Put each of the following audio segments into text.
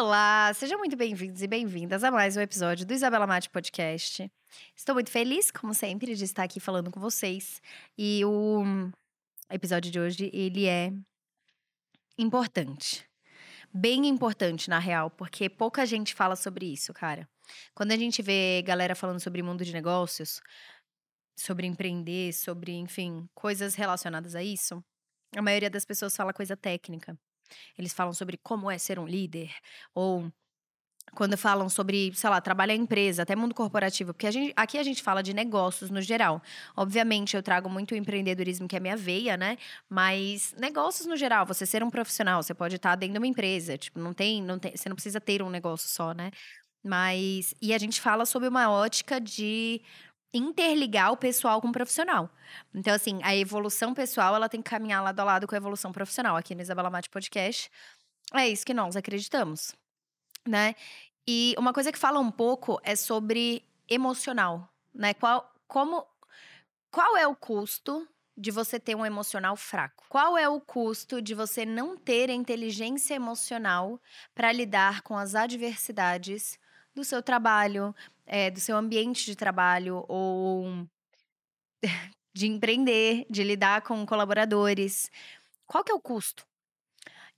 Olá, sejam muito bem-vindos e bem-vindas a mais um episódio do Isabela Mate Podcast. Estou muito feliz, como sempre, de estar aqui falando com vocês. E o episódio de hoje, ele é importante. Bem importante, na real, porque pouca gente fala sobre isso, cara. Quando a gente vê galera falando sobre mundo de negócios, sobre empreender, sobre, enfim, coisas relacionadas a isso, a maioria das pessoas fala coisa técnica. Eles falam sobre como é ser um líder, ou quando falam sobre, sei lá, trabalhar em empresa, até mundo corporativo, porque a gente, aqui a gente fala de negócios no geral. Obviamente, eu trago muito o empreendedorismo, que é minha veia, né? Mas negócios no geral, você ser um profissional, você pode estar dentro de uma empresa, tipo, não tem, não tem, você não precisa ter um negócio só, né? Mas e a gente fala sobre uma ótica de interligar o pessoal com o profissional. Então, assim, a evolução pessoal, ela tem que caminhar lado a lado com a evolução profissional. Aqui no Isabela Mate Podcast, é isso que nós acreditamos, né? E uma coisa que fala um pouco é sobre emocional, né? Qual, como, qual é o custo de você ter um emocional fraco? Qual é o custo de você não ter inteligência emocional para lidar com as adversidades do seu trabalho, é, do seu ambiente de trabalho ou de empreender, de lidar com colaboradores. Qual que é o custo?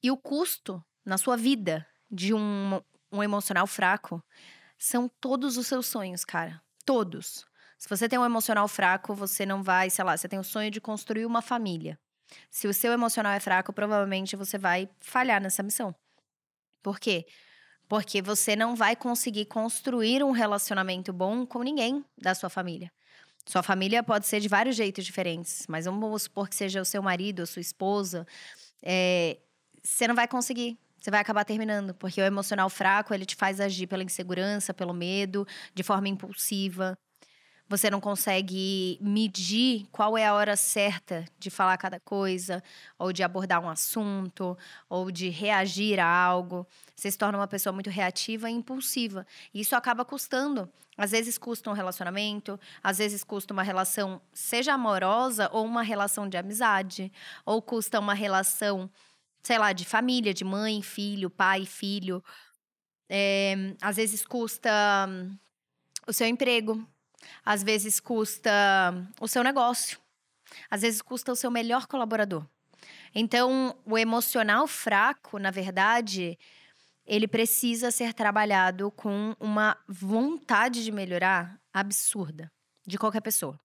E o custo na sua vida de um, um emocional fraco são todos os seus sonhos, cara. Todos. Se você tem um emocional fraco, você não vai, sei lá, você tem o sonho de construir uma família. Se o seu emocional é fraco, provavelmente você vai falhar nessa missão. Por quê? Você não vai conseguir construir um relacionamento bom com ninguém da sua família. Sua família pode ser de vários jeitos diferentes, mas vamos supor que seja o seu marido, a sua esposa. É, você não vai conseguir. Você vai acabar terminando, porque o emocional fraco ele te faz agir pela insegurança, pelo medo, de forma impulsiva. Você não consegue medir qual é a hora certa de falar cada coisa, ou de abordar um assunto, ou de reagir a algo. Você se torna uma pessoa muito reativa e impulsiva. E isso acaba custando. Às vezes custa um relacionamento, às vezes custa uma relação, seja amorosa ou uma relação de amizade, ou custa uma relação, sei lá, de família, de mãe, filho, pai, filho. É, às vezes custa hum, o seu emprego, às vezes custa o seu negócio. Às vezes custa o seu melhor colaborador. Então, o emocional fraco, na verdade, ele precisa ser trabalhado com uma vontade de melhorar absurda de qualquer pessoa.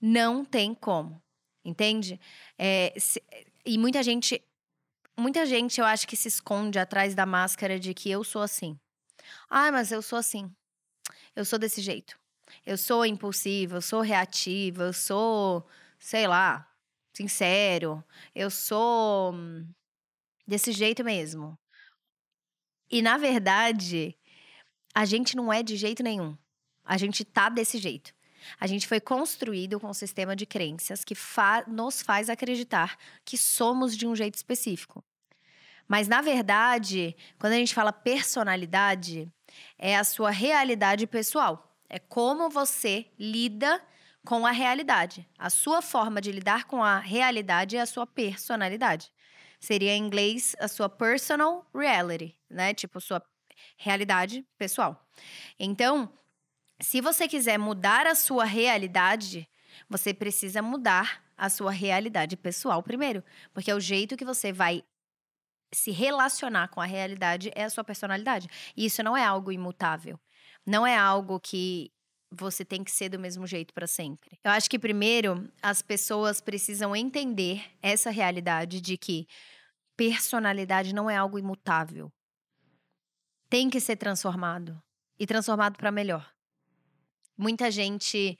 Não tem como, entende? É, se, e muita gente, muita gente eu acho que se esconde atrás da máscara de que eu sou assim. Ah, mas eu sou assim. Eu sou desse jeito. Eu sou impulsiva, eu sou reativa, eu sou, sei lá, sincero, eu sou desse jeito mesmo. E na verdade, a gente não é de jeito nenhum. A gente tá desse jeito. A gente foi construído com um sistema de crenças que fa nos faz acreditar que somos de um jeito específico. Mas, na verdade, quando a gente fala personalidade, é a sua realidade pessoal. É como você lida com a realidade. A sua forma de lidar com a realidade é a sua personalidade. Seria em inglês a sua personal reality, né? Tipo, sua realidade pessoal. Então, se você quiser mudar a sua realidade, você precisa mudar a sua realidade pessoal primeiro, porque é o jeito que você vai se relacionar com a realidade é a sua personalidade. E isso não é algo imutável. Não é algo que você tem que ser do mesmo jeito para sempre. Eu acho que primeiro as pessoas precisam entender essa realidade de que personalidade não é algo imutável. Tem que ser transformado e transformado para melhor. Muita gente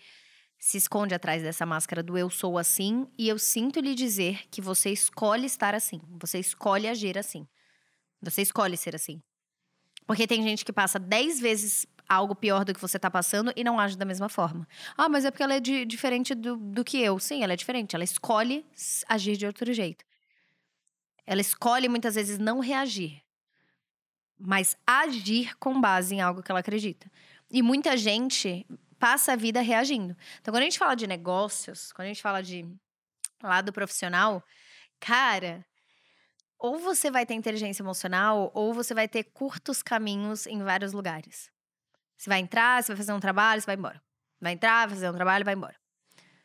se esconde atrás dessa máscara do eu sou assim e eu sinto lhe dizer que você escolhe estar assim, você escolhe agir assim. Você escolhe ser assim. Porque tem gente que passa dez vezes algo pior do que você tá passando e não age da mesma forma. Ah, mas é porque ela é de, diferente do, do que eu. Sim, ela é diferente. Ela escolhe agir de outro jeito. Ela escolhe muitas vezes não reagir, mas agir com base em algo que ela acredita. E muita gente passa a vida reagindo. Então, quando a gente fala de negócios, quando a gente fala de lado profissional, cara, ou você vai ter inteligência emocional, ou você vai ter curtos caminhos em vários lugares. Você vai entrar, você vai fazer um trabalho, você vai embora. Vai entrar, vai fazer um trabalho, vai embora.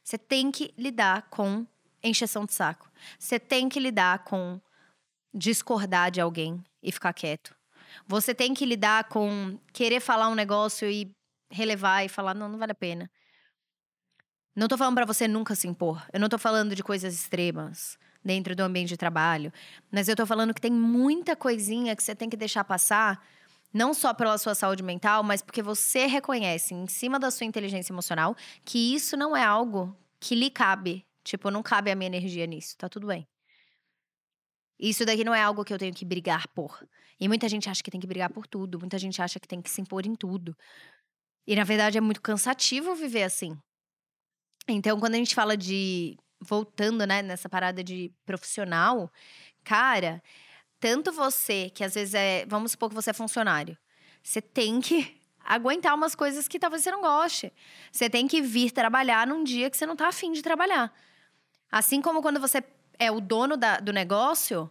Você tem que lidar com encheção de saco. Você tem que lidar com discordar de alguém e ficar quieto. Você tem que lidar com querer falar um negócio e relevar e falar, não, não vale a pena. Não tô falando para você nunca se impor. Eu não tô falando de coisas extremas dentro do ambiente de trabalho, mas eu tô falando que tem muita coisinha que você tem que deixar passar, não só pela sua saúde mental, mas porque você reconhece em cima da sua inteligência emocional que isso não é algo que lhe cabe. Tipo, não cabe a minha energia nisso, tá tudo bem. Isso daqui não é algo que eu tenho que brigar por. E muita gente acha que tem que brigar por tudo, muita gente acha que tem que se impor em tudo. E na verdade é muito cansativo viver assim. Então, quando a gente fala de. Voltando, né, nessa parada de profissional, cara, tanto você, que às vezes é. Vamos supor que você é funcionário. Você tem que aguentar umas coisas que talvez você não goste. Você tem que vir trabalhar num dia que você não tá afim de trabalhar. Assim como quando você é o dono da, do negócio,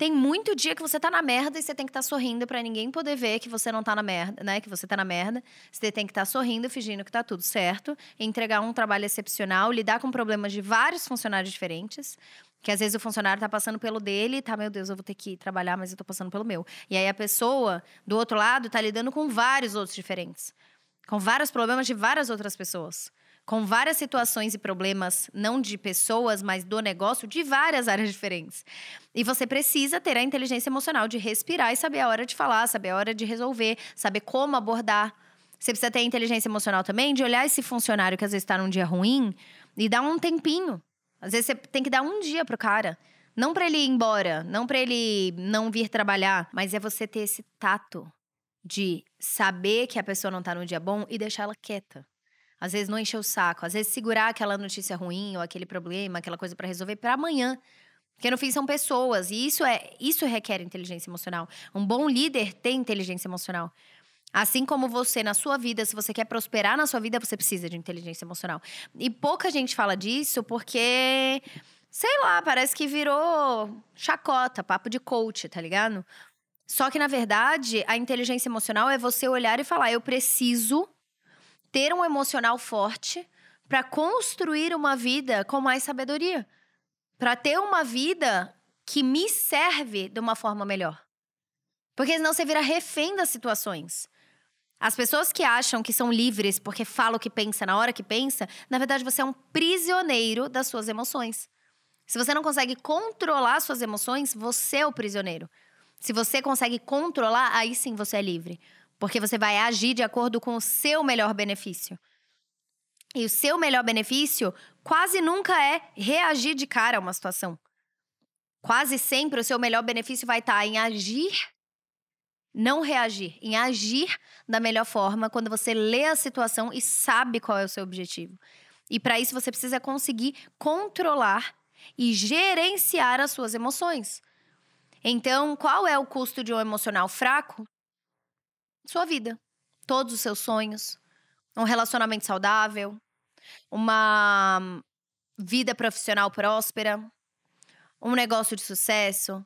tem muito dia que você tá na merda e você tem que estar tá sorrindo para ninguém poder ver que você não tá na merda, né? Que você tá na merda. Você tem que estar tá sorrindo, fingindo que tá tudo certo, entregar um trabalho excepcional, lidar com problemas de vários funcionários diferentes. Que às vezes o funcionário tá passando pelo dele, tá, meu Deus, eu vou ter que trabalhar, mas eu tô passando pelo meu. E aí a pessoa do outro lado tá lidando com vários outros diferentes. Com vários problemas de várias outras pessoas com várias situações e problemas, não de pessoas, mas do negócio, de várias áreas diferentes. E você precisa ter a inteligência emocional de respirar e saber a hora de falar, saber a hora de resolver, saber como abordar. Você precisa ter a inteligência emocional também de olhar esse funcionário que às vezes está num dia ruim e dar um tempinho. Às vezes você tem que dar um dia pro cara. Não para ele ir embora, não para ele não vir trabalhar, mas é você ter esse tato de saber que a pessoa não tá num dia bom e deixar ela quieta. Às vezes não encher o saco, às vezes segurar aquela notícia ruim ou aquele problema, aquela coisa para resolver para amanhã. Porque no fim são pessoas e isso é isso requer inteligência emocional. Um bom líder tem inteligência emocional. Assim como você na sua vida, se você quer prosperar na sua vida, você precisa de inteligência emocional. E pouca gente fala disso porque sei lá, parece que virou chacota, papo de coach, tá ligado? Só que na verdade, a inteligência emocional é você olhar e falar: eu preciso ter um emocional forte para construir uma vida com mais sabedoria, para ter uma vida que me serve de uma forma melhor. Porque senão você vira refém das situações. As pessoas que acham que são livres porque falam o que pensa na hora que pensa, na verdade você é um prisioneiro das suas emoções. Se você não consegue controlar suas emoções, você é o prisioneiro. Se você consegue controlar, aí sim você é livre. Porque você vai agir de acordo com o seu melhor benefício. E o seu melhor benefício quase nunca é reagir de cara a uma situação. Quase sempre o seu melhor benefício vai estar em agir, não reagir, em agir da melhor forma quando você lê a situação e sabe qual é o seu objetivo. E para isso você precisa conseguir controlar e gerenciar as suas emoções. Então, qual é o custo de um emocional fraco? Sua vida, todos os seus sonhos, um relacionamento saudável, uma vida profissional próspera, um negócio de sucesso.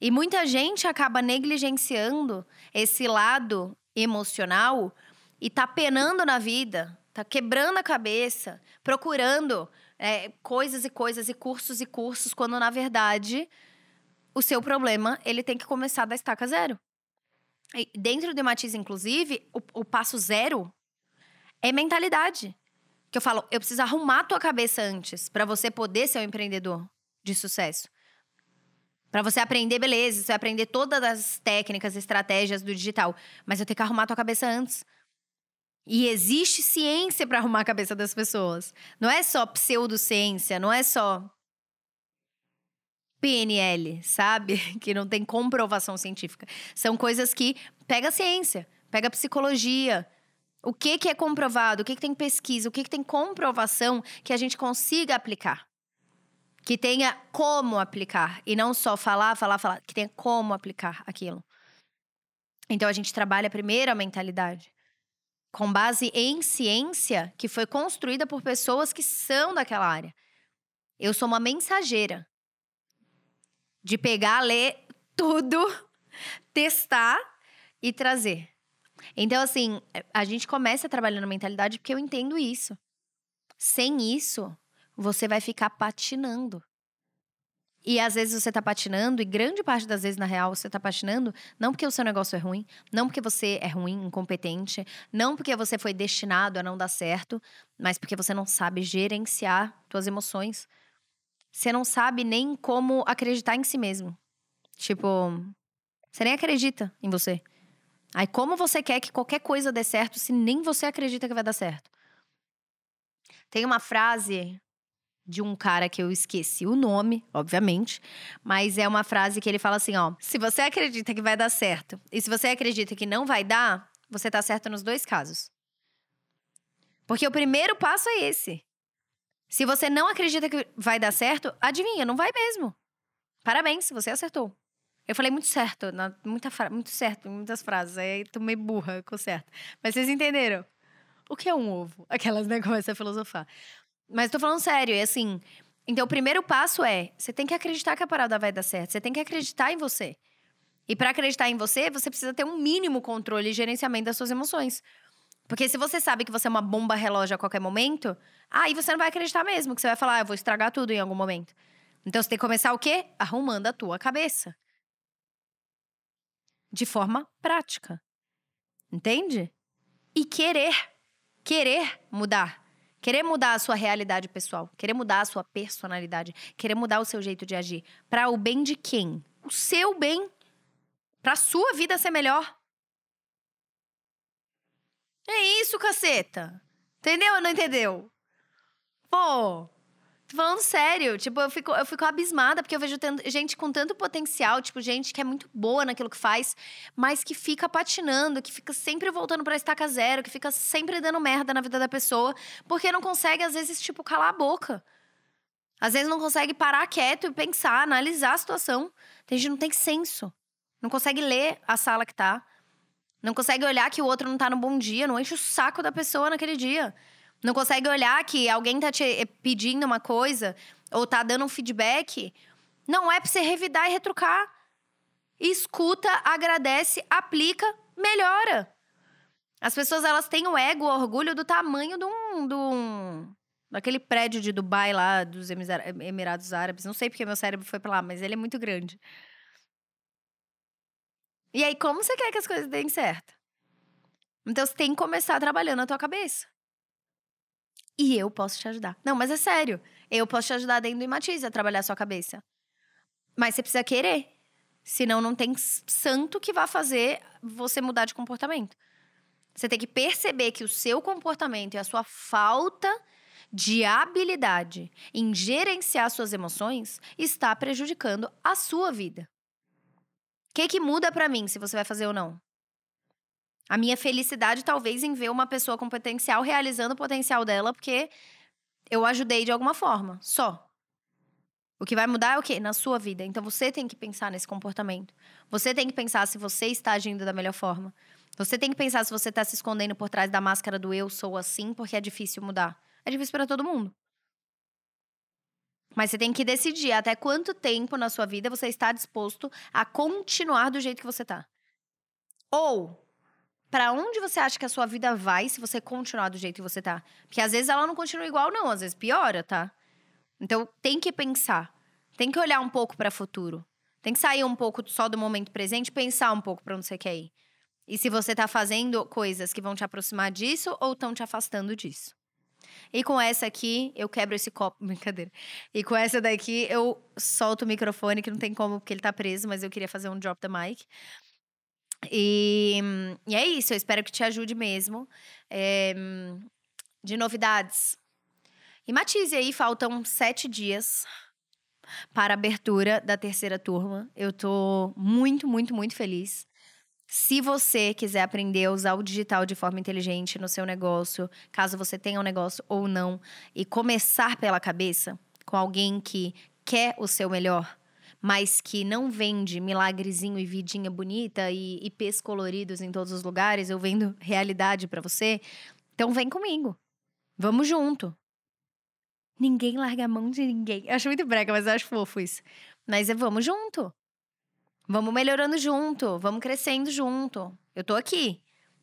E muita gente acaba negligenciando esse lado emocional e tá penando na vida, tá quebrando a cabeça, procurando é, coisas e coisas e cursos e cursos, quando na verdade o seu problema ele tem que começar da estaca zero. Dentro do Matiz, inclusive, o, o passo zero é mentalidade. Que eu falo, eu preciso arrumar a tua cabeça antes para você poder ser um empreendedor de sucesso. Para você aprender, beleza, você vai aprender todas as técnicas, estratégias do digital, mas eu tenho que arrumar a tua cabeça antes. E existe ciência para arrumar a cabeça das pessoas. Não é só pseudociência, não é só PNL, sabe? Que não tem comprovação científica. São coisas que pega a ciência, pega a psicologia. O que, que é comprovado? O que, que tem pesquisa? O que, que tem comprovação que a gente consiga aplicar? Que tenha como aplicar. E não só falar, falar, falar. Que tenha como aplicar aquilo. Então a gente trabalha primeiro a mentalidade. Com base em ciência que foi construída por pessoas que são daquela área. Eu sou uma mensageira. De pegar, ler tudo, testar e trazer. Então, assim, a gente começa trabalhando a mentalidade porque eu entendo isso. Sem isso, você vai ficar patinando. E às vezes você tá patinando, e grande parte das vezes, na real, você tá patinando, não porque o seu negócio é ruim, não porque você é ruim, incompetente, não porque você foi destinado a não dar certo, mas porque você não sabe gerenciar suas emoções. Você não sabe nem como acreditar em si mesmo. Tipo, você nem acredita em você. Aí, como você quer que qualquer coisa dê certo se nem você acredita que vai dar certo? Tem uma frase de um cara que eu esqueci o nome, obviamente, mas é uma frase que ele fala assim, ó: "Se você acredita que vai dar certo e se você acredita que não vai dar, você tá certo nos dois casos". Porque o primeiro passo é esse. Se você não acredita que vai dar certo, adivinha, não vai mesmo. Parabéns, você acertou. Eu falei muito certo, muita muito certo, muitas frases. Aí tomei burra com certo. Mas vocês entenderam? O que é um ovo? Aquelas negócios a filosofar. Mas tô falando sério, é assim. Então, o primeiro passo é: você tem que acreditar que a parada vai dar certo. Você tem que acreditar em você. E para acreditar em você, você precisa ter um mínimo controle e gerenciamento das suas emoções. Porque se você sabe que você é uma bomba relógio a qualquer momento, aí você não vai acreditar mesmo, que você vai falar, ah, eu vou estragar tudo em algum momento. Então você tem que começar o quê? Arrumando a tua cabeça. De forma prática. Entende? E querer. Querer mudar. Querer mudar a sua realidade pessoal, querer mudar a sua personalidade, querer mudar o seu jeito de agir. Para o bem de quem? O seu bem. Para sua vida ser melhor. É isso, caceta. Entendeu ou não entendeu? Pô, Tô falando sério, tipo, eu fico, eu fico abismada porque eu vejo gente com tanto potencial, tipo, gente que é muito boa naquilo que faz, mas que fica patinando, que fica sempre voltando pra estaca zero, que fica sempre dando merda na vida da pessoa, porque não consegue, às vezes, tipo, calar a boca. Às vezes não consegue parar quieto e pensar, analisar a situação. Tem gente não tem senso. Não consegue ler a sala que tá. Não consegue olhar que o outro não tá no bom dia, não enche o saco da pessoa naquele dia. Não consegue olhar que alguém tá te eh, pedindo uma coisa ou tá dando um feedback. Não é pra você revidar e retrucar. Escuta, agradece, aplica, melhora. As pessoas elas têm o ego, o orgulho do tamanho de um, de um daquele prédio de Dubai lá dos Emirados Árabes. Não sei porque meu cérebro foi para lá, mas ele é muito grande. E aí, como você quer que as coisas deem certo? Então, você tem que começar trabalhando a tua cabeça. E eu posso te ajudar. Não, mas é sério. Eu posso te ajudar dentro do Imatize a trabalhar a sua cabeça. Mas você precisa querer. Senão não tem santo que vá fazer você mudar de comportamento. Você tem que perceber que o seu comportamento e a sua falta de habilidade em gerenciar suas emoções está prejudicando a sua vida. O que, que muda para mim se você vai fazer ou não? A minha felicidade, talvez, em ver uma pessoa com potencial realizando o potencial dela, porque eu ajudei de alguma forma, só. O que vai mudar é o quê? Na sua vida. Então você tem que pensar nesse comportamento. Você tem que pensar se você está agindo da melhor forma. Você tem que pensar se você está se escondendo por trás da máscara do eu sou assim, porque é difícil mudar. É difícil para todo mundo. Mas você tem que decidir até quanto tempo na sua vida você está disposto a continuar do jeito que você está. Ou para onde você acha que a sua vida vai se você continuar do jeito que você tá? Porque às vezes ela não continua igual, não, às vezes piora, tá? Então tem que pensar, tem que olhar um pouco para o futuro. Tem que sair um pouco só do momento presente pensar um pouco para onde você quer ir. E se você tá fazendo coisas que vão te aproximar disso ou estão te afastando disso. E com essa aqui, eu quebro esse copo. Brincadeira. E com essa daqui, eu solto o microfone, que não tem como, porque ele tá preso, mas eu queria fazer um drop the mic. E, e é isso, eu espero que te ajude mesmo. É, de novidades. E Matize aí, faltam sete dias para a abertura da terceira turma. Eu tô muito, muito, muito feliz. Se você quiser aprender a usar o digital de forma inteligente no seu negócio, caso você tenha um negócio ou não, e começar pela cabeça com alguém que quer o seu melhor, mas que não vende milagrezinho e vidinha bonita e IPs coloridos em todos os lugares, eu vendo realidade para você. Então vem comigo. Vamos junto. Ninguém larga a mão de ninguém. Eu acho muito brega, mas eu acho fofo isso. Mas é vamos junto. Vamos melhorando junto, vamos crescendo junto. Eu tô aqui.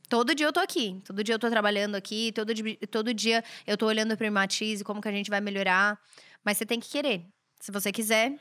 Todo dia eu tô aqui. Todo dia eu tô trabalhando aqui. Todo dia, todo dia eu tô olhando pro Matize, como que a gente vai melhorar. Mas você tem que querer. Se você quiser,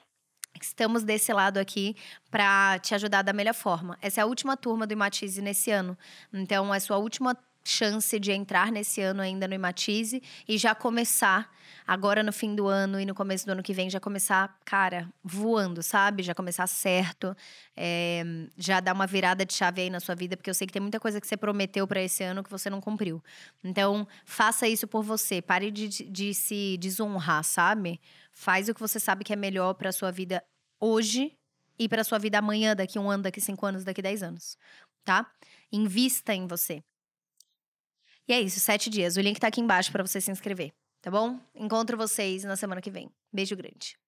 Estamos desse lado aqui para te ajudar da melhor forma. Essa é a última turma do Imatize nesse ano. Então, é sua última chance de entrar nesse ano ainda no Imatize e já começar agora no fim do ano e no começo do ano que vem já começar, cara, voando, sabe? Já começar certo, é, já dar uma virada de chave aí na sua vida, porque eu sei que tem muita coisa que você prometeu para esse ano que você não cumpriu. Então, faça isso por você, pare de, de se desonrar, sabe? Faz o que você sabe que é melhor para sua vida hoje e para sua vida amanhã, daqui um ano, daqui cinco anos, daqui dez anos, tá? Invista em você. E é isso, sete dias. O link tá aqui embaixo para você se inscrever, tá bom? Encontro vocês na semana que vem. Beijo grande.